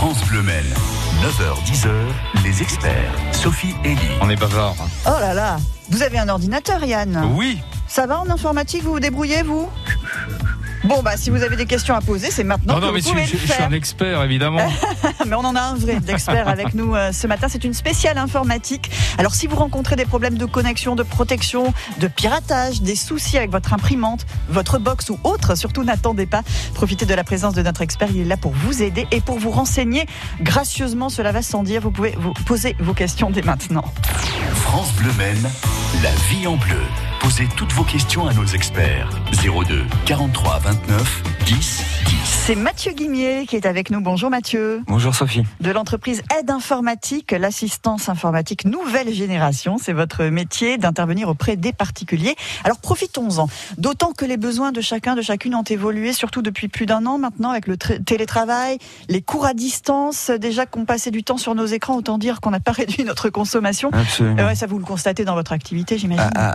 France Bleu Maine. 9h-10h, les experts. Sophie Elie. On est bavard. Oh là là Vous avez un ordinateur, Yann Oui. Ça va en informatique Vous vous débrouillez, vous? Bon, bah, si vous avez des questions à poser, c'est maintenant Non, que non, mais vous je, pouvez je- le je suis faire. un expert, évidemment. Mais on en a un vrai d'expert avec nous euh, ce matin. C'est une spéciale informatique. Alors, si vous rencontrez des problèmes de connexion, de protection, de piratage, des soucis avec votre imprimante, votre box ou autre, surtout n'attendez pas. Profitez de la présence de notre expert. Il est là pour vous aider et pour vous renseigner gracieusement. Cela va sans dire. Vous pouvez vous poser vos questions dès maintenant. France Bleu Maine, la vie en bleu. Posez toutes vos questions à nos experts. 02 43 29 10 10. C'est Mathieu Guimier qui est avec nous. Bonjour Mathieu. Bonjour Sophie. de l'entreprise Aide Informatique, l'assistance informatique nouvelle génération. C'est votre métier d'intervenir auprès des particuliers. Alors profitons-en, d'autant que les besoins de chacun, de chacune ont évolué, surtout depuis plus d'un an maintenant avec le tra- télétravail, les cours à distance, déjà qu'on passait du temps sur nos écrans, autant dire qu'on n'a pas réduit notre consommation. Absolument. Euh, ouais, ça vous le constatez dans votre activité, j'imagine. Ah,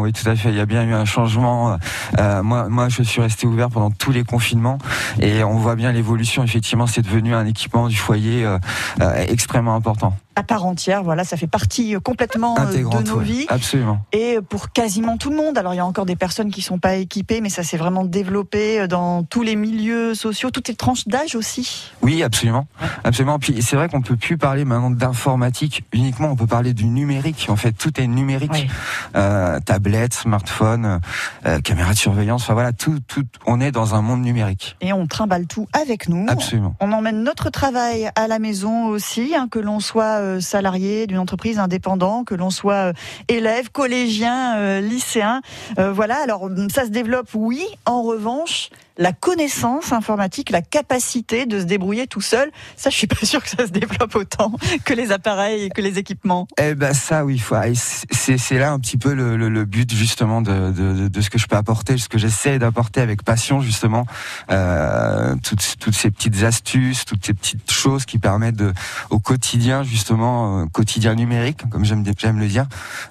oui, tout à fait. Il y a bien eu un changement. Euh, moi, moi, je suis resté ouvert pendant tous les confinements et on voit bien l'évolution. Effectivement, c'est devenu un équipement du foyer euh, euh, extrêmement important. À part entière, voilà, ça fait partie complètement de nos ouais. vies. Absolument. et pour quasiment tout le monde. Alors il y a encore des personnes qui sont pas équipées, mais ça s'est vraiment développé dans tous les milieux sociaux, toutes les tranches d'âge aussi. Oui, absolument, absolument. Puis c'est vrai qu'on peut plus parler maintenant d'informatique uniquement. On peut parler du numérique. En fait, tout est numérique. Euh, tablette, smartphone, euh, caméra de surveillance. Enfin voilà, tout, tout. On est dans un monde numérique. Et on trimballe tout avec nous. Absolument. On emmène notre travail à la maison aussi, hein, que l'on soit euh, salarié d'une entreprise indépendant, que l'on soit euh, élève, collégien, euh, lycéen. Euh, voilà, alors ça se développe, oui. En revanche, la connaissance informatique, la capacité de se débrouiller tout seul, ça je suis pas sûre que ça se développe autant que les appareils et que les équipements. Eh ben ça oui, faut- et c'est c'est là un petit peu le, le- le but justement de, de, de ce que je peux apporter, ce que j'essaie d'apporter avec passion justement, euh, toutes, toutes ces petites astuces, toutes ces petites choses qui permettent de, au quotidien justement, euh, quotidien numérique, comme j'aime j'aime le dire,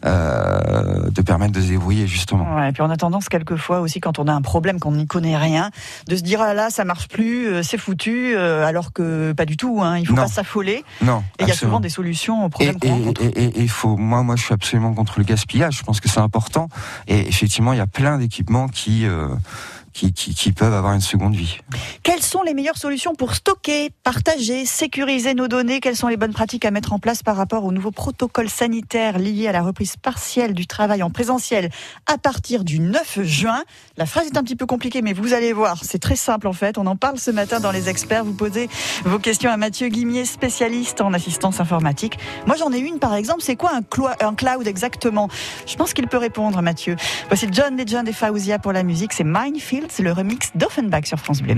euh, de permettre de se débrouiller justement. Ouais, et puis on a tendance quelquefois aussi quand on a un problème qu'on n'y connaît rien, de se dire ah là ça marche plus, euh, c'est foutu, euh, alors que pas du tout. Hein, il faut Non. pas s'affoler. Non, Et il y a souvent des solutions aux problèmes qu'on rencontre. et, et faut, moi, moi, je suis absolument contre le gaspillage. Je pense que c'est important. Et effectivement, il y a plein d'équipements qui, euh, qui, peuvent avoir une seconde vie. Quelles sont les meilleures solutions pour stocker, partager, sécuriser nos données? Quelles sont les bonnes pratiques à mettre en place par rapport aux nouveaux protocoles sanitaires liés à la reprise partielle du travail en présentiel à partir du 9 juin? La phrase est un petit peu compliquée, mais vous allez voir, c'est très simple en fait. On en parle ce matin dans les experts. Vous posez vos questions à Mathieu Guimier, spécialiste en assistance informatique. Moi j'en ai une par exemple, c'est quoi un cloud exactement? Je pense qu'il peut répondre Mathieu. Voici John Legend et Faouzia pour la musique, c'est Minefield, le remix d'Offenbach sur France Bleu.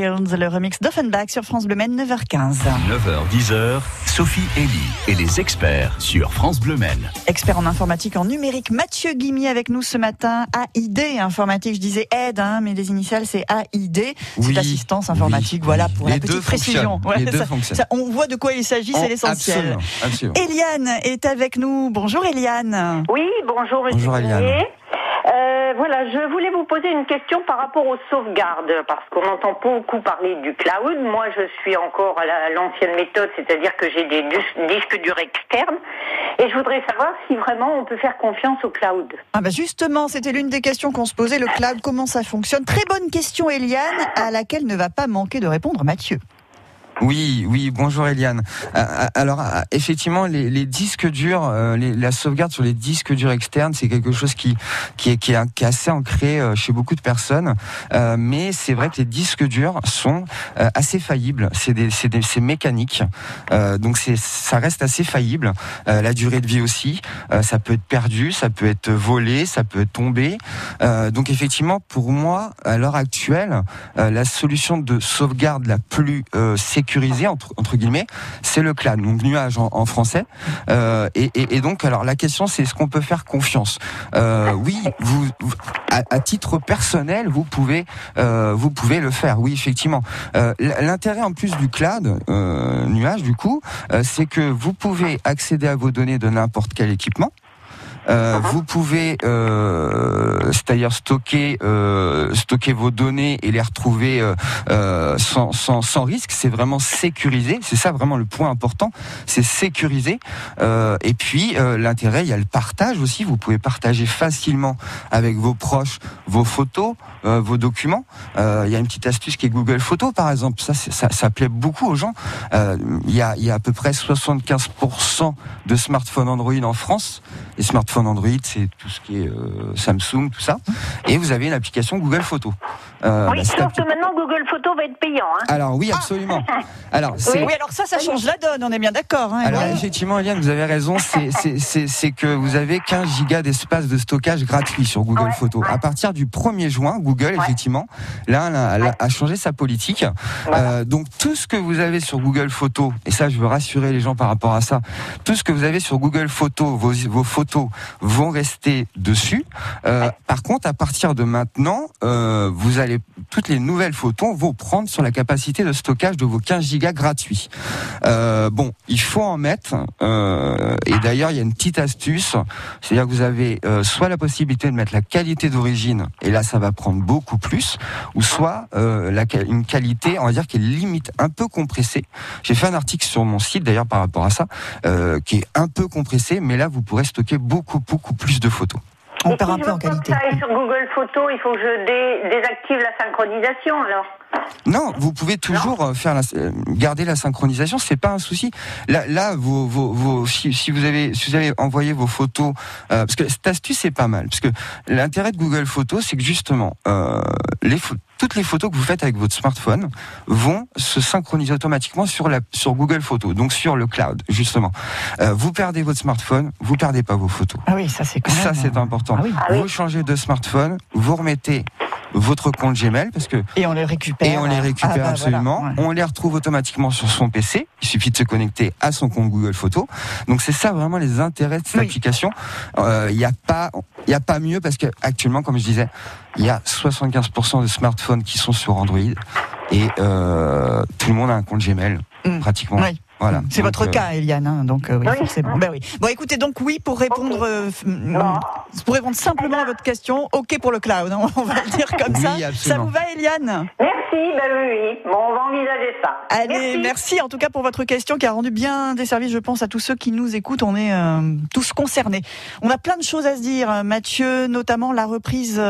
Le remix d'Offenbach sur France Bleu Maine, 9h15. 9h-10h, Sophie Elie et les experts sur France Bleu Maine. Expert en informatique en numérique, Mathieu Guimy avec nous ce matin. AID informatique, je disais aide, hein, mais les initiales c'est AID. Oui, c'est assistance informatique, oui, voilà pour Les la deux petite précision. Les deux ça- on voit de quoi il s'agit, c'est Oh, l'essentiel. Absolument, absolument. Eliane est avec nous. Bonjour Eliane. Oui, bonjour Bonjour, Eliane. Euh, voilà, je voulais vous poser une question par rapport aux sauvegardes, parce qu'on entend beaucoup parler du cloud. Moi, je suis encore à la- l'ancienne méthode, c'est-à-dire que j'ai des dis- disques durs externes, et je voudrais savoir si vraiment on peut faire confiance au cloud. Ah bah justement, c'était l'une des questions qu'on se posait, le cloud, comment ça fonctionne? Très bonne question Eliane, à laquelle ne va pas manquer de répondre Mathieu. Oui, oui, bonjour Eliane. Euh, euh, alors, euh, effectivement, les, disques durs, la sauvegarde sur les disques durs externes, c'est quelque chose qui, qui, est, qui, est, assez ancré chez beaucoup de personnes. Mais c'est vrai que les disques durs sont assez faillibles. C'est des, c'est des- c'est mécanique. Donc, c'est, ça reste assez faillible. La durée de vie aussi. Ça peut être perdu, ça peut être volé, ça peut. Euh, donc, effectivement, pour moi, à l'heure actuelle, la solution de sauvegarde la plus euh, entre, guillemets, c'est le cloud, donc nuage en, français. Euh, et, donc, alors la question, c'est est-ce qu'on peut faire confiance? Euh, Oui, vous, à, titre personnel, vous pouvez, euh, vous pouvez le faire. Oui, effectivement. L'intérêt en plus du cloud nuage, du coup, c'est que vous pouvez accéder à vos données de n'importe quel équipement. Euh, vous pouvez, euh, c'est-à-dire stocker, euh, stocker vos données et les retrouver euh, euh, sans, sans, sans risque. C'est vraiment sécurisé. C'est ça vraiment le point important. C'est sécurisé. Et puis l'intérêt, il y a le partage aussi. Vous pouvez partager facilement avec vos proches vos photos, vos documents. Il y a une petite astuce qui est Google Photos, par exemple. Ça, ça, ça plaît beaucoup aux gens. Il y a, il y a à peu près 75% de smartphones Android en France. Les smartphones Android, c'est tout ce qui est euh, Samsung, tout ça. Et vous avez une application Google Photos. Euh, oui, bah, cette sauf appli- que maintenant Google Photo va être payant. Hein. Alors oui, absolument. Alors c'est Oui, alors ça, ça change la donne, on est bien d'accord. hein, alors effectivement, Eliane, vous avez raison. C'est- C'est c'est- c'est que vous avez 15 gigas d'espace de stockage gratuit sur Google Ouais, Photos. ouais. À partir du 1er juin, Google, effectivement, là, a, changé sa politique. Euh, donc tout ce que vous avez sur Google Photos, et ça, je veux rassurer les gens par rapport à ça, tout ce que vous avez sur Google Photos, vos, vos photos vont rester dessus. Euh, par contre, à partir de maintenant, euh, vous allez toutes les nouvelles photos vont prendre sur la capacité de stockage de vos 15 gigas gratuits. Euh, bon, il faut en mettre. euh, et d'ailleurs, il y a une petite astuce, c'est-à-dire que vous avez euh, soit la possibilité de mettre la qualité d'origine, et là, ça va prendre beaucoup plus, ou soit euh, la, une qualité, on va dire, qui est limite un peu compressée. J'ai fait un article sur mon site d'ailleurs par rapport à ça, euh, qui est un peu compressé, mais là, vous pourrez stocker beaucoup, beaucoup plus plus de photos. On Et perd si un je peu veux en qualité. que ça aille sur Google Photo, il faut que je dé- désactive la synchronisation alors. Non, vous pouvez toujours euh, faire la, euh, garder la synchronisation, c'est pas un souci. Là, là, vos, vos, vos- si, si vous avez, si vous avez envoyé vos photos, euh, parce que cette astuce c'est pas mal, parce que l'intérêt de Google Photos, c'est que justement, euh, les pho- toutes les photos que vous faites avec votre smartphone vont se synchroniser automatiquement sur la, sur Google Photos, donc sur le cloud, justement. Euh, vous perdez votre smartphone, vous perdez pas vos photos. Ah oui, ça c'est quand même. Ça, c'est euh, important. Ah oui. Ah oui. Vous changez de smartphone, vous remettez votre compte Gmail, parce que Et on les récupère. et on les récupère Ah bah voilà, absolument. ouais. On les retrouve automatiquement sur son PC. Il suffit de se connecter à son compte Google Photos. Donc c'est ça vraiment les intérêts de cette Oui. application. Euh, Il n'y a pas, il y a pas mieux parce que actuellement, comme je disais, il y a 75% de smartphones qui sont sur Android et euh, tout le monde a un compte Gmail Mm. pratiquement. Oui. Voilà. C'est votre euh, cas, Eliane, hein, donc euh, oui, Oui. forcément. Ben oui. Bon, écoutez, donc oui, pour répondre, euh, pour répondre simplement à votre question, ok pour le cloud, hein, on va le dire comme Oui, ça. Ça vous va, Eliane? Merci, ben oui, oui. Bon, on va envisager ça. Allez, merci. en tout cas pour votre question qui a rendu bien des services, je pense, à tous ceux qui nous écoutent. On est euh, tous concernés. On a plein de choses à se dire, Mathieu, notamment la reprise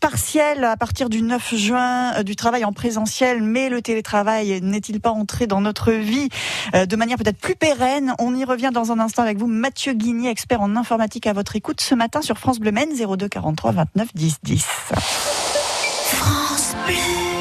partielle à partir du 9 juin euh, du travail en présentiel. Mais le télétravail n'est-il pas entré dans notre vie euh, de manière peut-être plus pérenne On y revient dans un instant avec vous, Mathieu Guigny, expert en informatique à votre écoute ce matin sur France Bleu Maine 02 43 29 10 10. France Bleu.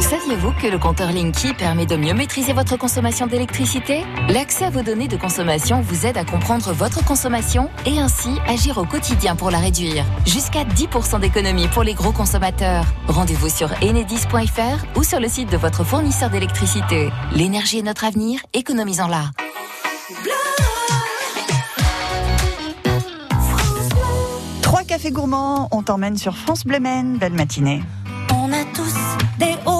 Saviez-vous que le compteur Linky permet de mieux maîtriser votre consommation d'électricité? L'accès à vos données de consommation vous aide à comprendre votre consommation et ainsi agir au quotidien pour la réduire. Jusqu'à 10% d'économie pour les gros consommateurs. Rendez-vous sur enedis.fr ou sur le site de votre fournisseur d'électricité. L'énergie est notre avenir, économisons-la. Trois cafés gourmands, on t'emmène sur France Bleu Maine. Belle matinée. On a tous des hauts,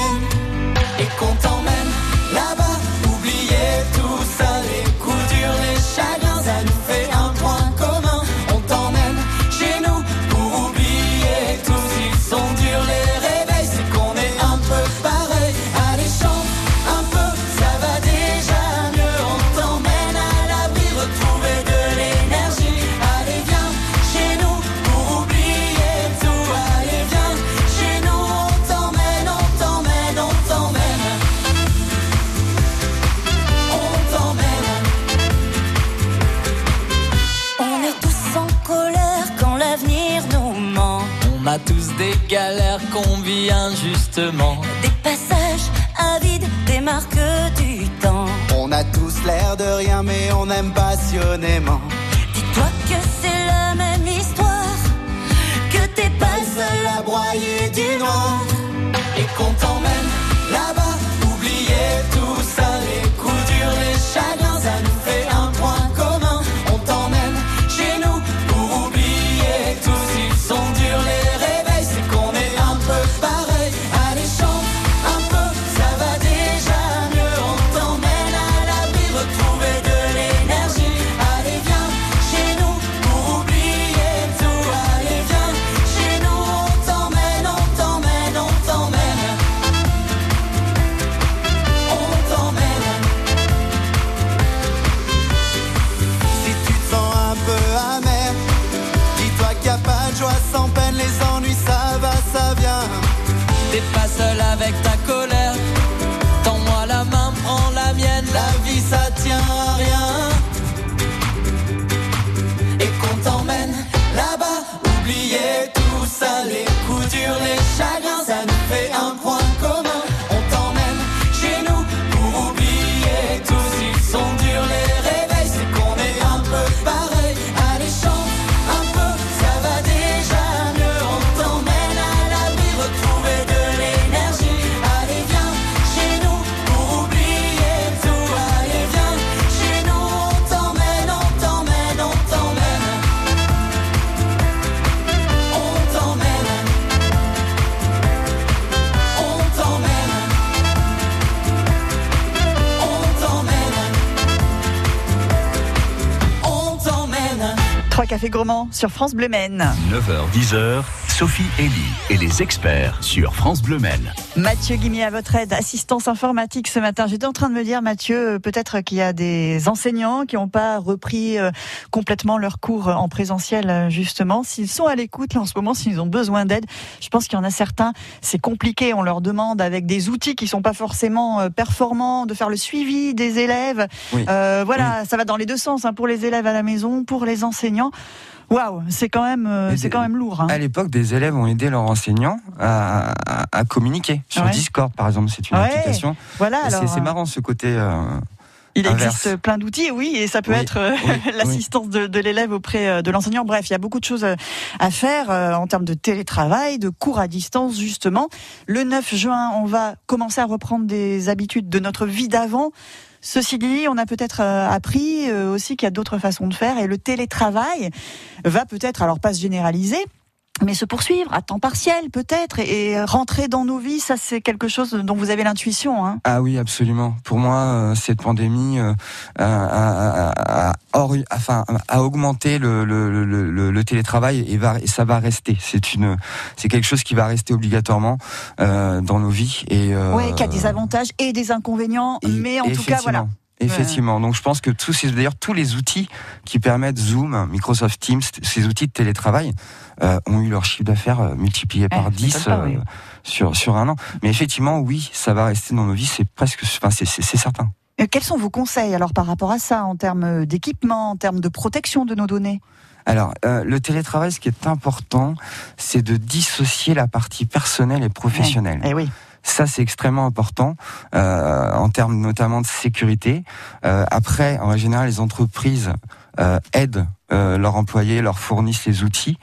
Des passages avides, des marques du temps. On a tous l'air de rien, mais on aime passionnément. Dis-toi que c'est la même histoire, que t'es pas seul à broyer du noir. Et qu'on t'emmène Trois cafés gourmands sur France Bleu Maine. 9h-10h, Sophie Elie et les experts sur France Bleu Maine. Mathieu Guimier à votre aide, assistance informatique ce matin. J'étais en train de me dire, Mathieu, euh, peut-être qu'il y a des enseignants qui n'ont pas repris euh, complètement leurs cours en présentiel, euh, justement. S'ils sont à l'écoute, là, en ce moment, s'ils ont besoin d'aide, je pense qu'il y en a certains, c'est compliqué. On leur demande avec des outils qui sont pas forcément performants de faire le suivi des élèves. Oui. Euh, voilà, ça va dans les deux sens, hein, pour les élèves à la maison, pour les enseignants. Waouh, c'est quand même, euh, c'est quand même lourd. hein. À l'époque, des élèves ont aidé leurs enseignants à, à- à communiquer sur Ouais. Discord, par exemple. C'est une Ouais. application. Voilà, c'est- euh, marrant ce côté. euh, Il inverse. existe plein d'outils, oui, et ça peut Oui, être euh, oui, l'assistance de, de l'élève auprès de l'enseignant. Bref, il y a beaucoup de choses à faire en termes de télétravail, de cours à distance, justement. Le 9 juin, on va commencer à reprendre des habitudes de notre vie d'avant. Ceci dit, on a peut-être euh, appris euh, aussi qu'il y a d'autres façons de faire et le télétravail va peut-être, alors pas se généraliser, mais se poursuivre à temps partiel peut-être et, et rentrer dans nos vies, ça c'est quelque chose dont vous avez l'intuition. Hein. Ah oui, absolument. Pour moi, euh, cette pandémie euh, a, a- a- a hors- enfin, a augmenté le, le, le, le- le télétravail et, va, et ça va rester. C'est une, c'est quelque chose qui va rester obligatoirement euh, dans nos vies. Et euh, Oui, qui a des avantages et des inconvénients, et- mais en tout cas, voilà. Effectivement. Donc je pense que tous ces, d'ailleurs tous les outils qui permettent Zoom, Microsoft Teams, ces outils de télétravail euh, ont eu leur chiffre d'affaires euh, multiplié par ça 10 m'étonne pas, oui. sur sur un an. Mais effectivement, oui, ça va rester dans nos vies, c'est presque, enfin c'est certain. Euh, Quels sont vos conseils alors par rapport à ça, en termes d'équipement, en termes de protection de nos données? Alors, euh, le télétravail, ce qui est important, c'est de dissocier la partie personnelle et professionnelle. Eh oui. Ça, c'est extrêmement important euh, en termes notamment de sécurité. Euh, après, en général, les entreprises euh, aident euh, leurs employés, leur fournissent les outils.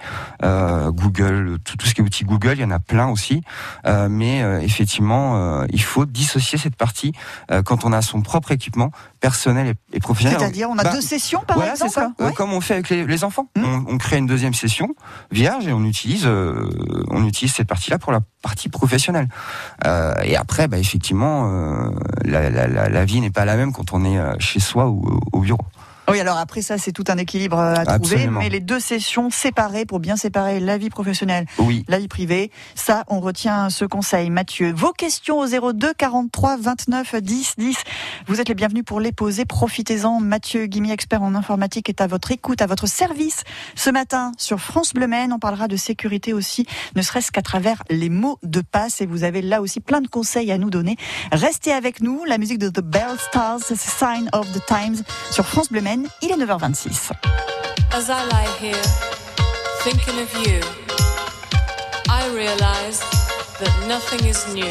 Euh, Google, tout, tout ce qui est outils Google, il y en a plein aussi. Euh, mais euh, effectivement, euh, il faut dissocier cette partie euh, quand on a son propre équipement personnel et, et professionnel. C'est-à-dire, on a Bah, deux sessions par voilà, exemple ça. Ouais. comme on fait avec les, les enfants. Hmm. On, on crée une deuxième session vierge et on utilise, euh, on utilise cette partie-là pour la partie professionnelle. Euh, et après, bah, effectivement, euh, la, la, la, la vie n'est pas la même quand on est chez soi ou au bureau. Oui, alors après ça, c'est tout un équilibre euh, à trouver, mais les deux sessions séparées pour bien séparer la vie professionnelle, Oui. la vie privée, ça, on retient ce conseil. Mathieu, vos questions au 02 43 29 10 10. Vous êtes les bienvenus pour les poser. Profitez-en. Mathieu Guimy, expert en informatique, est à votre écoute, à votre service. Ce matin, sur France Bleu Maine, on parlera de sécurité aussi, ne serait-ce qu'à travers les mots de passe. Et vous avez là aussi plein de conseils à nous donner. Restez avec nous. La musique de The Bell Stars, Sign of the Times sur France Bleu Maine. Il est 9h26. As I lie here, thinking of you, I realize that nothing is new.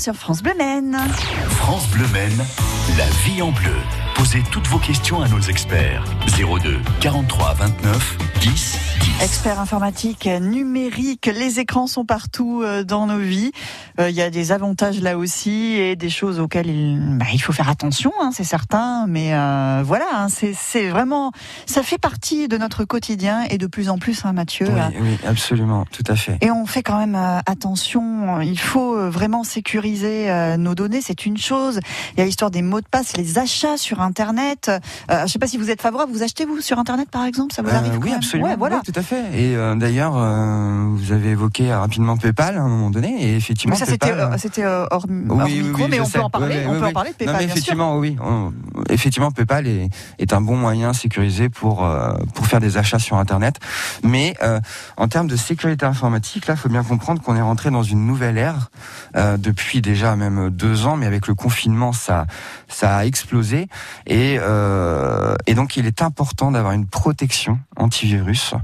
Sur France Bleu. France Bleu la vie en bleu. Posez toutes vos questions à nos experts. 02 43 29 10 10. Expert informatique, numérique, les écrans sont partout euh, dans nos vies. Euh, Il y a des avantages là aussi et des choses auxquelles il, bah, il faut faire attention, hein, c'est certain. Mais euh, voilà, hein, c'est c'est vraiment, ça fait partie de notre quotidien et de plus en plus, hein, Mathieu. Oui, oui, absolument, tout à fait. Et on fait quand même euh, attention. Il faut vraiment sécuriser nos données. C'est une chose. Il y a l'histoire des mots de passe, les achats sur Internet. Euh, je ne sais pas si vous êtes favorable. Vous achetez vous sur Internet par exemple? Ça vous arrive oui, absolument. Ouais, voilà. Oui, tout à fait. Et euh, d'ailleurs, euh, vous avez évoqué euh, rapidement PayPal à un moment donné, et effectivement, Mais ça c'était euh, c'était euh, hors, hors micro, mais on sais. peut en parler. Ouais, on ouais, peut en parler de Non, PayPal, mais bien sûr. effectivement, oui. on- effectivement, PayPal est, est un bon moyen sécurisé pour euh, pour faire des achats sur Internet. Mais euh, en termes de sécurité informatique, là, il faut bien comprendre qu'on est rentré dans une nouvelle ère euh, depuis déjà même deux ans, mais avec le confinement, ça ça a explosé. Et euh, et donc, il est important d'avoir une protection antivirus.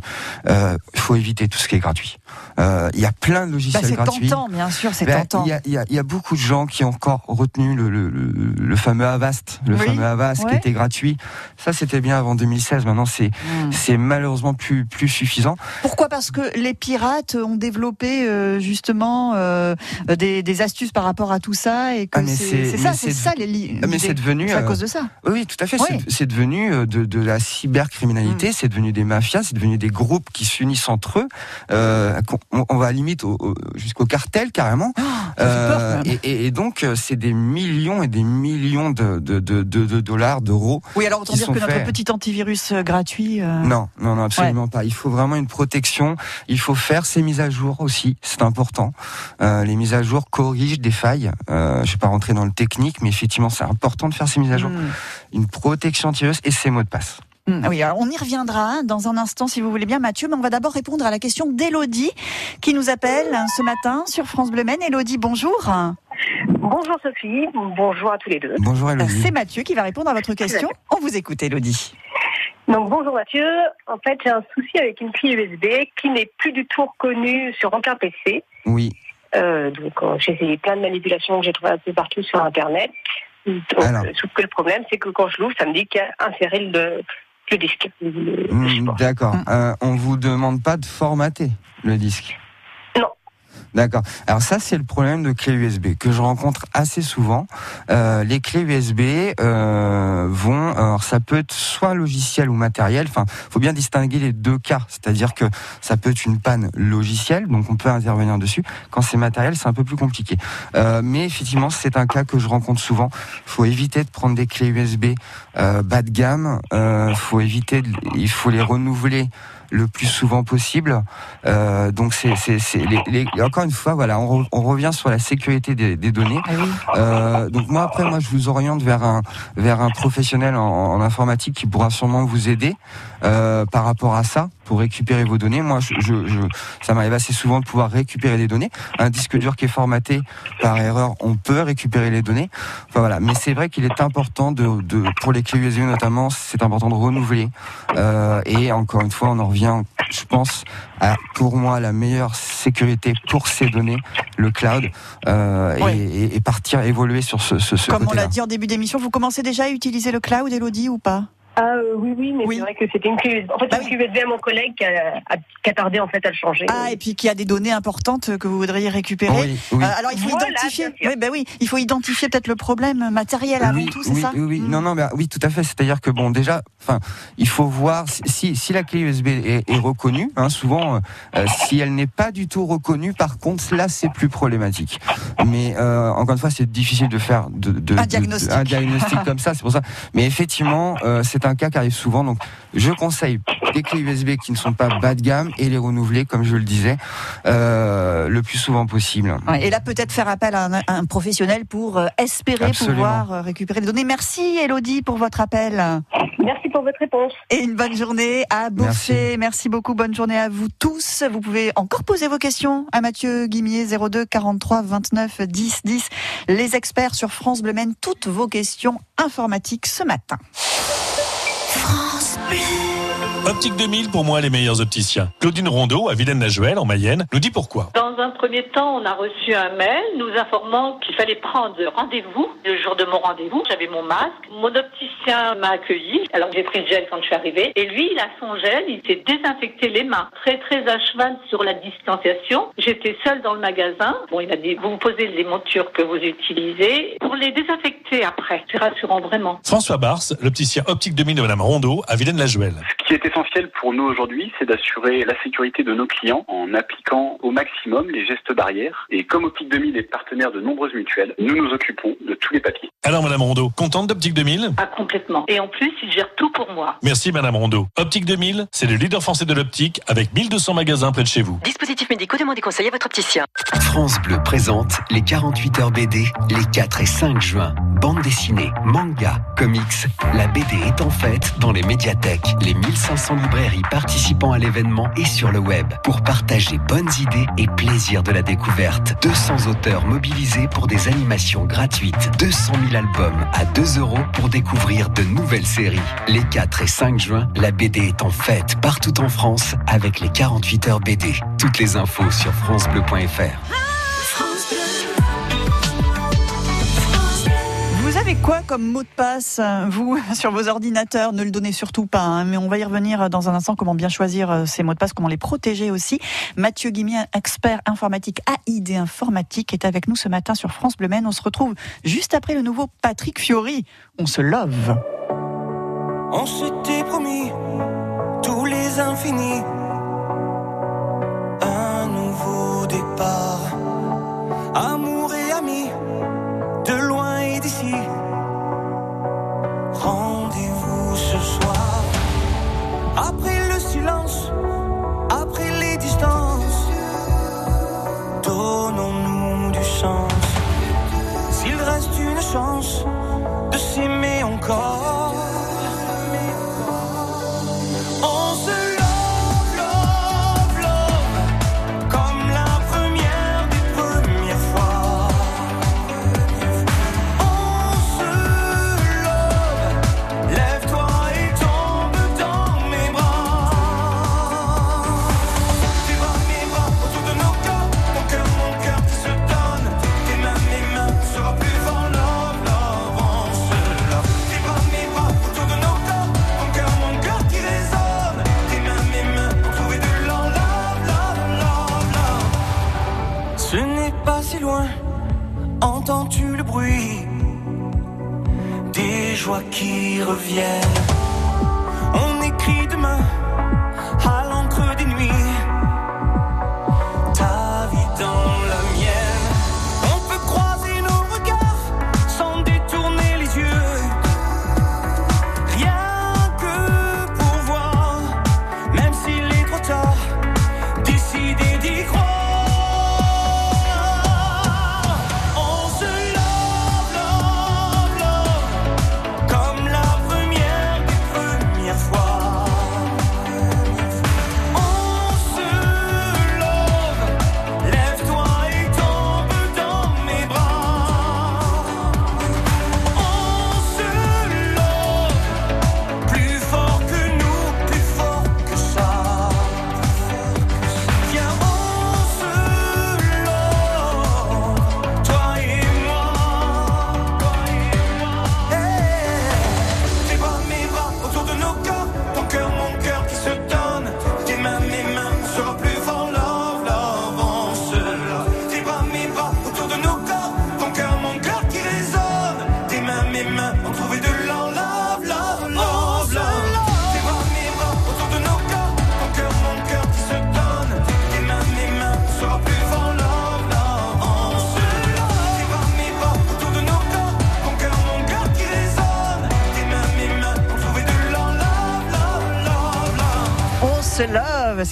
Euh, Il faut éviter tout ce qui est gratuit. Euh, Il y a plein de Bah, logiciels c'est gratuits. tentant, bien sûr, c'est Ben, tentant. Il y, y y a beaucoup de gens qui ont encore retenu le, le, le, le fameux Avast, le Oui, fameux Avast ouais. qui était gratuit. Ça, c'était bien avant 2016. Maintenant, c'est Hmm. c'est malheureusement plus plus suffisant. Pourquoi? Parce que les pirates ont développé euh, justement euh, des, des astuces par rapport à tout ça et que Ah, c'est c'est- c'est ça, c'est c'est- ça les li- Ah, mais c'est devenu, C'est à euh, cause de ça. Oui, tout à fait. Oui. C'est- C'est devenu euh, de, de la Hmm. cybercriminalité, c'est devenu des mafias, c'est devenu des groupes qui s'unissent entre eux. On, on va limite au- au- jusqu'au cartel carrément. Oh, peur, Euh, et, donc, euh, c'est des millions et des millions de, de, de, de- de dollars, d'euros. Oui, alors autant dire que notre petit antivirus euh, gratuit. euh, Non, non, non, absolument pas. Il faut vraiment une protection. Il faut faire ces mises à jour aussi, c'est important. Euh, les mises à jour corrigent des failles. Je vais pas rentrer dans le technique, mais effectivement, c'est important de faire ces mises à jour. hmm. Une protection antivirus et ses mots de passe. Hmm, Oui, alors on y reviendra dans un instant si vous voulez bien Mathieu, mais on va d'abord répondre à la question d'Elodie qui nous appelle hein, ce matin sur France Bleu Maine. Elodie, bonjour. Bonjour Sophie, bonjour à tous les deux. Bonjour Elodie. C'est Mathieu qui va répondre à votre question. On vous écoute Elodie. Donc bonjour Mathieu, en fait j'ai un souci avec une clé USB qui n'est plus du tout reconnue sur aucun PC. Oui. Euh, donc euh, j'ai essayé plein de manipulations que j'ai trouvées un peu partout sur Internet. Donc, Alors. euh, sauf que le problème c'est que quand je l'ouvre, ça me dit qu'il y a inséré le, le disque. Hmm. D'accord. Hmm. Euh, on vous demande pas de formater le disque. D'accord. Alors ça, c'est le problème de clés USB que je rencontre assez souvent. Euh, les clés USB euh, vont, alors ça peut être soit logiciel ou matériel. Enfin, faut bien distinguer les deux cas. C'est-à-dire que ça peut être une panne logicielle, donc on peut intervenir dessus. Quand c'est matériel, c'est un peu plus compliqué. Euh, mais effectivement, c'est un cas que je rencontre souvent. Faut éviter de prendre des clés USB euh, bas de gamme. Euh, faut éviter, de- il faut les renouveler le plus souvent possible. Euh, donc c'est, encore une fois, voilà, on, re- on revient sur la sécurité des, des données. Ah oui. Euh, donc moi après, moi je vous oriente vers un vers un professionnel en, en informatique qui pourra sûrement vous aider euh, par rapport à ça pour récupérer vos données. Moi, je, je, ça m'arrive assez souvent de pouvoir récupérer des données. Un disque dur qui est formaté par erreur, on peut récupérer les données. Enfin voilà, mais c'est vrai qu'il est important de, de pour les clés USB notamment, c'est important de renouveler. Euh, et encore une fois, on en revient, je pense, à pour moi la meilleure sécurité pour ces données, le cloud, euh, Ouais. et, et- partir évoluer sur ce, ce, ce Comme on l'a dit en début d'émission, vous commencez déjà à utiliser le cloud, Elodie, ou pas? Ah euh, oui, oui, mais Oui. c'est vrai que c'était une clé USB. En fait, Bah c'est une clé USB à mon collègue qui a, a- qui a tardé en fait à le changer. Ah, et puis qu'il y a des données importantes que vous voudriez récupérer. Oui, oui. Euh, alors il faut Voilà, identifier. Oui, ben oui, il faut identifier peut-être le problème matériel avant oui, tout, c'est oui, ça? oui, oui. Mm. non, non, mais ah, oui, tout à fait. C'est-à-dire que bon, déjà, enfin, il faut voir si, si la clé USB est, est reconnue. Hein, souvent, euh, si elle n'est pas du tout reconnue, par contre, là, c'est plus problématique. Mais euh, encore une fois, c'est difficile de faire de, de- Un de- diagnostic. un diagnostic comme ça. C'est pour ça. Mais effectivement, euh, c'est un cas qui arrive souvent. Donc, je conseille des clés USB qui ne sont pas bas de gamme et les renouveler, comme je le disais, euh, le plus souvent possible. Ouais, Et là, peut-être faire appel à un, à un professionnel pour euh, espérer Absolument. pouvoir euh, récupérer les données. Merci, Elodie, pour votre appel. Merci pour votre réponse. Et une bonne journée à Beaufay. Merci. beaucoup. Bonne journée à vous tous. Vous pouvez encore poser vos questions à Mathieu Guimier, 02 43 29 10 10. Les experts sur France Bleu mènent toutes vos questions informatiques ce matin. Beep! Optique 2000, pour moi, les meilleurs opticiens. Claudine Rondeau, à Vilaine-la-Juelle, en Mayenne, nous dit pourquoi. Dans un premier temps, on a reçu un mail nous informant qu'il fallait prendre rendez-vous. Le jour de mon rendez-vous, j'avais mon masque. Mon opticien m'a accueilli. Alors j'ai pris le gel quand je suis arrivée. Et lui, il a son gel, il s'est désinfecté les mains. Très très à cheval sur la distanciation. J'étais seule dans le magasin. Bon, il m'a dit, vous posez les montures que vous utilisez pour les désinfecter après. C'est rassurant vraiment. François Bars, l'opticien Optique 2000 de Madame Rondeau, à Vilaine-la-Juelle. Ce qui était L'essentiel pour nous aujourd'hui, c'est d'assurer la sécurité de nos clients en appliquant au maximum les gestes barrières. Et comme Optique 2000 est partenaire de nombreuses mutuelles, nous nous occupons de tous les papiers. Alors, Madame Rondeau, contente d'Optique 2000 Ah, complètement. Et en plus, il gère tout pour moi. Merci, Madame Rondeau. Optique 2000, c'est le leader français de l'optique avec 1200 magasins près de chez vous. Dispositifs médicaux, demandez conseil à votre opticien. France Bleu présente les 48 heures BD les 4 et 5 juin. Bande dessinée, manga, comics. La BD est en fête dans les médiathèques, les 1500 librairies participant à l'événement et sur le web pour partager bonnes idées et plaisir de la découverte. 200 auteurs mobilisés pour des animations gratuites. 200 000 albums à 2 euros pour découvrir de nouvelles séries. Les 4 et 5 juin, la BD est en fête partout en France avec les 48 heures BD. Toutes les infos sur francebleu.fr. Vous avez quoi comme mot de passe, euh, vous, sur vos ordinateurs? Ne le donnez surtout pas, hein, mais on va y revenir dans un instant, comment bien choisir euh, ces mots de passe, comment les protéger aussi. Mathieu Guimier, expert informatique AID Informatique, est avec nous ce matin sur France Bleu Maine. On se retrouve juste après le nouveau Patrick Fiori. On se love. Ce n'est pas si loin. Entends-tu le bruit Des joies qui reviennent? On écrit demain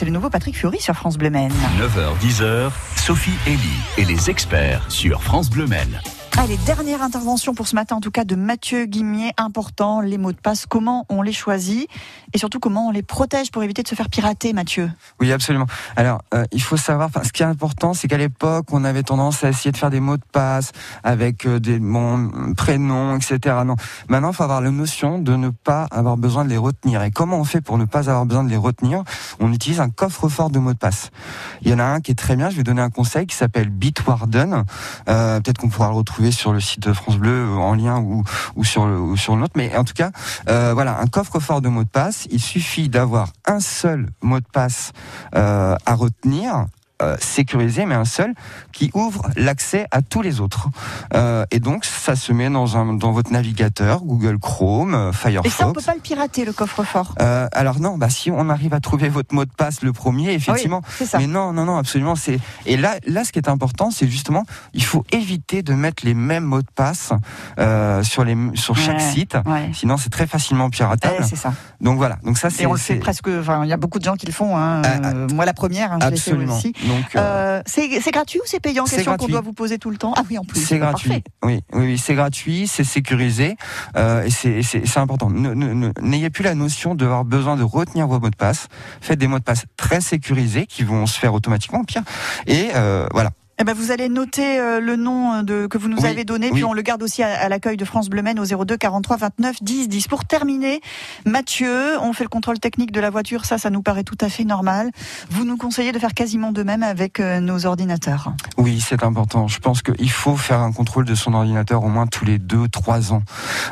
C'est le nouveau Patrick Fiori sur France Bleu Maine. 9h, 10h, Sophie Elie et les experts sur France Bleu Maine. Allez, dernière intervention pour ce matin, en tout cas de Mathieu Guimier. Important, les mots de passe, comment on les choisit et surtout comment on les protège pour éviter de se faire pirater, Mathieu? Oui, absolument. Alors, euh, il faut savoir, ce qui est important, c'est qu'à l'époque, on avait tendance à essayer de faire des mots de passe avec euh, des mon prénoms, etc. Non, maintenant, il faut avoir la notion de ne pas avoir besoin de les retenir. Et comment on fait pour ne pas avoir besoin de les retenir? On utilise un coffre-fort de mots de passe. Il y en a un qui est très bien. Je vais donner un conseil qui s'appelle Bitwarden. Euh, Peut-être qu'on pourra le retrouver sur le site de France Bleu en lien ou, ou sur le, ou sur le nôtre. Mais en tout cas, euh, voilà, un coffre-fort de mots de passe. Il suffit d'avoir un seul mot de passe euh, à retenir euh, sécurisé, mais un seul qui ouvre l'accès à tous les autres. Euh, et donc, ça se met dans, un, dans votre navigateur, Google Chrome, euh, Et ça, on Firefox. peut pas le pirater, le coffre-fort. Euh, alors non, bah si on arrive à trouver votre mot de passe le premier, effectivement. Ah oui, c'est ça. Mais non, non, non, absolument. C'est et là, là, ce qui est important, c'est justement, il faut éviter de mettre les mêmes mots de passe sur les sur chaque Ouais, site. ouais. Sinon, c'est très facilement piratable. Ouais, c'est ça. Donc voilà. Donc ça, c'est Et on le fait presque. Enfin, il y a beaucoup de gens qui le font. hein. Euh, moi, la première, hein, je l'ai fait aussi. Donc, euh, Euh, c'est gratuit ou c'est payant? c'est Question qu'on doit vous poser tout le temps. Ah oui, en plus. C'est gratuit. parfait. Oui, oui, oui, c'est gratuit, c'est sécurisé euh, et c'est- important. N'ayez plus la notion d'avoir besoin de retenir vos mots de passe. Faites des mots de passe très sécurisés qui vont se faire automatiquement, pire. Et euh, voilà. Eh ben, vous allez noter euh, le nom de, que vous nous Oui, avez donné, oui. puis on le garde aussi à, à l'accueil de France Bleu Maine au 02 43 29 10 10. Pour terminer, Mathieu, on fait le contrôle technique de la voiture, ça, ça nous paraît tout à fait normal. Vous nous conseillez de faire quasiment de même avec euh, nos ordinateurs. Oui, c'est important. Je pense qu'il faut faire un contrôle de son ordinateur au moins tous les deux, trois ans,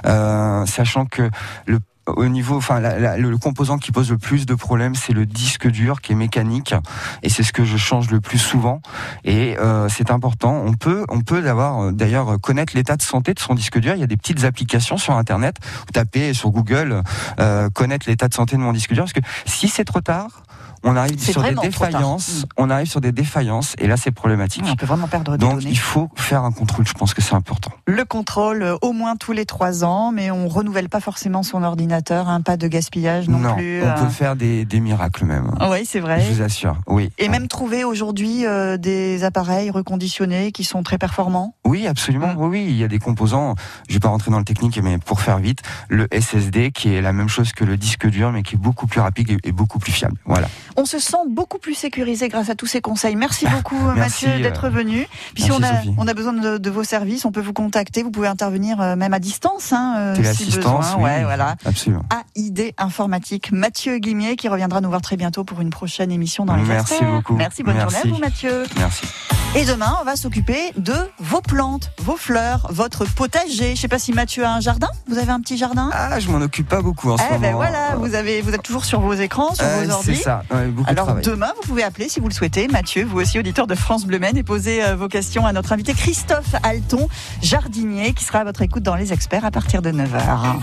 Euh, sachant que le au niveau, enfin, le composant qui pose le plus de problèmes, c'est le disque dur qui est mécanique, et c'est ce que je change le plus souvent. Et euh, c'est important. On peut, on peut d'avoir, euh, d'ailleurs connaître l'état de santé de son disque dur. Il y a des petites applications sur Internet. Vous tapez sur Google euh, connaître l'état de santé de mon disque dur, parce que si c'est trop tard, on arrive sur des défaillances. On arrive sur des défaillances, et là c'est problématique. On peut vraiment perdre des Donc données. il faut faire un contrôle, je pense que c'est important. Le contrôle euh, au moins tous les trois ans, mais on renouvelle pas forcément son ordinateur, hein, pas de gaspillage non, plus. on euh. peut faire des, des miracles même. Oui, c'est vrai. Je vous assure, oui. Et même trouver aujourd'hui euh, des appareils reconditionnés qui sont très performants. Oui, absolument. Oui, oui, il y a des composants. Je vais pas rentrer dans le technique, mais pour faire vite, le SSD qui est la même chose que le disque dur, mais qui est beaucoup plus rapide et beaucoup plus fiable. Voilà. On se sent beaucoup plus sécurisé grâce à tous ces conseils. Merci beaucoup Merci, Mathieu d'être venu. Puis si on a, Sophie. on a besoin de, de vos services, on peut vous contacter. Vous pouvez intervenir euh, même à distance, hein, euh, si besoin. oui, Ouais, voilà. absolument. AID informatique. Mathieu Guimier qui reviendra nous voir très bientôt pour une prochaine émission dans les Merci beaucoup. Merci, bonne Merci. journée à vous Mathieu. Merci. Et demain, on va s'occuper de vos plantes, vos fleurs, votre potager. Je sais pas si Mathieu a un jardin. Vous avez un petit jardin? Ah, je m'en occupe pas beaucoup en ce Eh ben moment. voilà, vous avez, vous êtes toujours sur vos écrans, sur Euh, vos ordi. c'est ça, ouais, beaucoup Alors demain, vous pouvez appeler si vous le souhaitez. Mathieu, vous aussi auditeur de France Bleu Maine, et poser euh, vos questions à notre invité Christophe Alton, jardinier, qui sera à votre écoute dans Les Experts à partir de 9h.